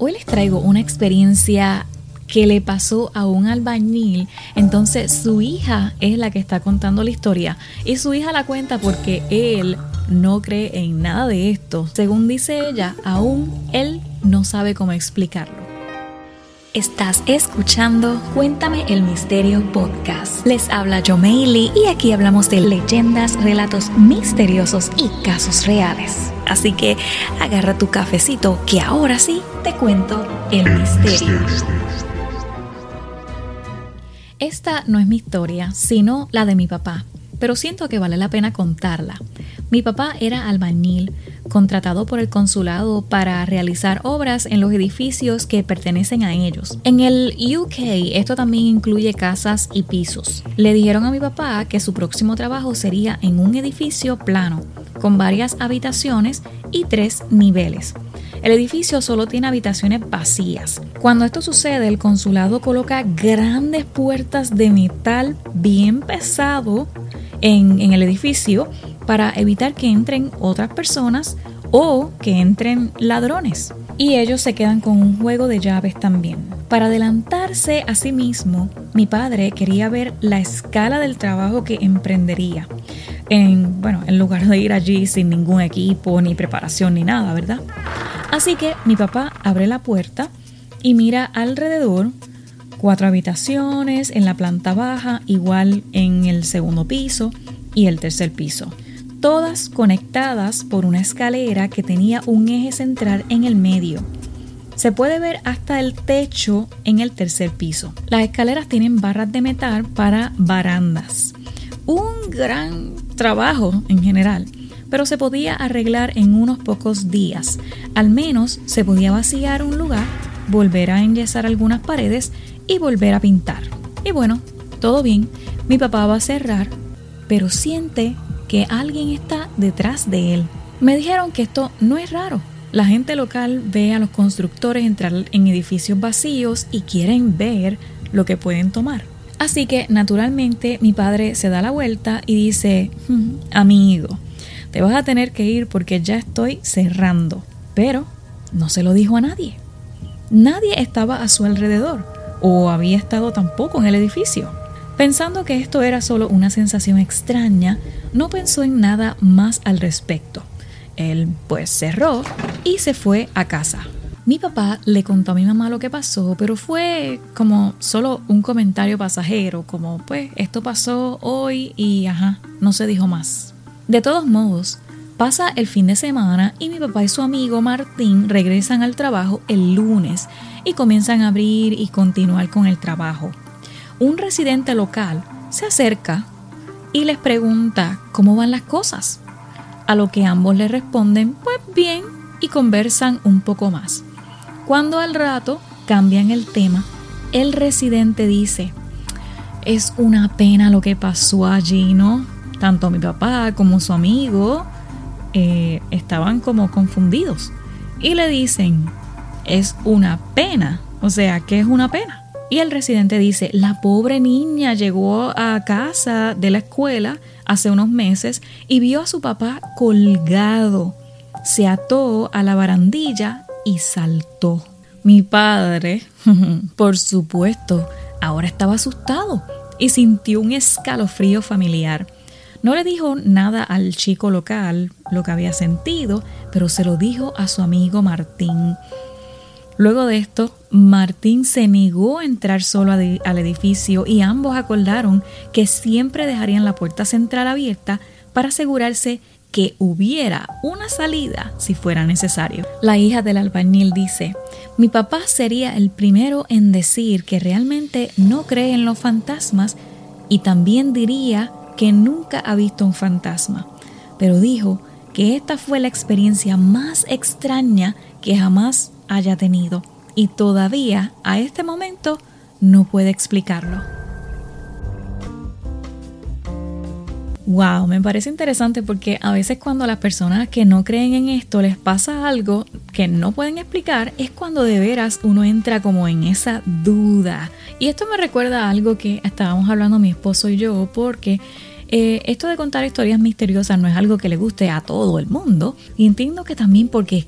Hoy les traigo una experiencia que le pasó a un albañil. Entonces su hija es la que está contando la historia y su hija la cuenta porque él no cree en nada de esto. Según dice ella, aún él no sabe cómo explicarlo. Estás escuchando Cuéntame el Misterio Podcast. Les habla Jomeili y aquí hablamos de leyendas, relatos misteriosos y casos reales. Así que agarra tu cafecito que ahora sí te cuento el misterio. Esta no es mi historia, sino la de mi papá, pero siento que vale la pena contarla. Mi papá era albañil, contratado por el consulado para realizar obras en los edificios que pertenecen a ellos. En el UK esto también incluye casas y pisos. Le dijeron a mi papá que su próximo trabajo sería en un edificio plano, con varias habitaciones y tres niveles. El edificio solo tiene habitaciones vacías. Cuando esto sucede, el consulado coloca grandes puertas de metal bien pesado en, el edificio para evitar que entren otras personas o que entren ladrones. Y ellos se quedan con un juego de llaves también. Para adelantarse a sí mismo, mi padre quería ver la escala del trabajo que emprendería. En, bueno, en lugar de ir allí sin ningún equipo, ni preparación, ni nada, ¿verdad? Así que mi papá abre la puerta y mira alrededor cuatro habitaciones en la planta baja, igual en el segundo piso y el tercer piso, todas conectadas por una escalera que tenía un eje central en el medio. Se puede ver hasta el techo en el tercer piso. Las escaleras tienen barras de metal para barandas. Un gran trabajo en general pero se podía arreglar en unos pocos días. Al menos se podía vaciar un lugar, volver a enyesar algunas paredes y volver a pintar. Y bueno, todo bien, mi papá va a cerrar, pero siente que alguien está detrás de él. Me dijeron que esto no es raro. La gente local ve a los constructores entrar en edificios vacíos y quieren ver lo que pueden tomar. Así que naturalmente mi padre se da la vuelta y dice, hmm, amigo, te vas a tener que ir porque ya estoy cerrando. Pero no se lo dijo a nadie. Nadie estaba a su alrededor o había estado tampoco en el edificio. Pensando que esto era solo una sensación extraña, no pensó en nada más al respecto. Él pues cerró y se fue a casa. Mi papá le contó a mi mamá lo que pasó, pero fue como solo un comentario pasajero, como pues esto pasó hoy y ajá, no se dijo más. De todos modos, pasa el fin de semana y mi papá y su amigo Martín regresan al trabajo el lunes y comienzan a abrir y continuar con el trabajo. Un residente local se acerca y les pregunta cómo van las cosas, a lo que ambos le responden pues bien y conversan un poco más. Cuando al rato cambian el tema, el residente dice, es una pena lo que pasó allí, ¿no? tanto mi papá como su amigo eh, estaban como confundidos y le dicen, es una pena, o sea, ¿qué es una pena? Y el residente dice, la pobre niña llegó a casa de la escuela hace unos meses y vio a su papá colgado. Se ató a la barandilla y saltó. Mi padre, por supuesto, ahora estaba asustado y sintió un escalofrío familiar. No le dijo nada al chico local lo que había sentido, pero se lo dijo a su amigo Martín. Luego de esto, Martín se negó a entrar solo al edificio y ambos acordaron que siempre dejarían la puerta central abierta para asegurarse que hubiera una salida si fuera necesario. La hija del albañil dice, mi papá sería el primero en decir que realmente no cree en los fantasmas y también diría que nunca ha visto un fantasma, pero dijo que esta fue la experiencia más extraña que jamás haya tenido y todavía a este momento no puede explicarlo. Wow, me parece interesante porque a veces cuando las personas que no creen en esto les pasa algo que no pueden explicar, es cuando de veras uno entra como en esa duda. Y esto me recuerda a algo que estábamos hablando mi esposo y yo, porque eh, esto de contar historias misteriosas no es algo que le guste a todo el mundo. Y entiendo que también porque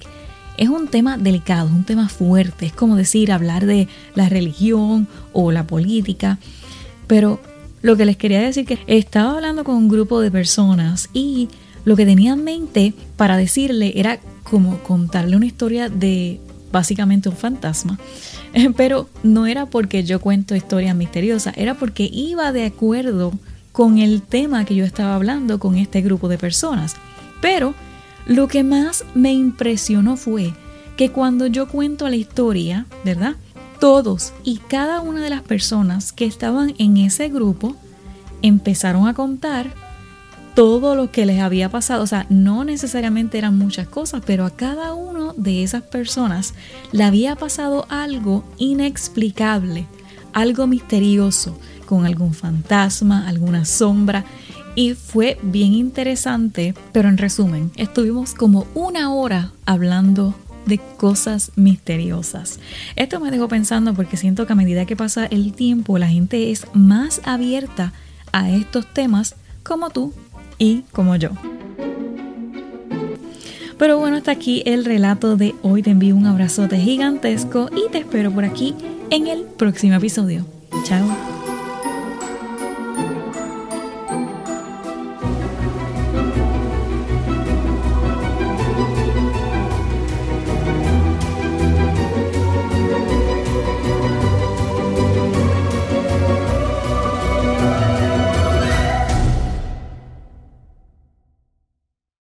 es un tema delicado, un tema fuerte, es como decir hablar de la religión o la política, pero lo que les quería decir que estaba hablando con un grupo de personas y lo que tenía en mente para decirle era como contarle una historia de básicamente un fantasma. Pero no era porque yo cuento historias misteriosas, era porque iba de acuerdo con el tema que yo estaba hablando con este grupo de personas. Pero lo que más me impresionó fue que cuando yo cuento la historia, ¿verdad? Todos y cada una de las personas que estaban en ese grupo empezaron a contar todo lo que les había pasado. O sea, no necesariamente eran muchas cosas, pero a cada uno de esas personas le había pasado algo inexplicable, algo misterioso, con algún fantasma, alguna sombra. Y fue bien interesante, pero en resumen, estuvimos como una hora hablando de cosas misteriosas. Esto me dejó pensando porque siento que a medida que pasa el tiempo la gente es más abierta a estos temas como tú y como yo. Pero bueno, hasta aquí el relato de hoy. Te envío un abrazote gigantesco y te espero por aquí en el próximo episodio. Chao.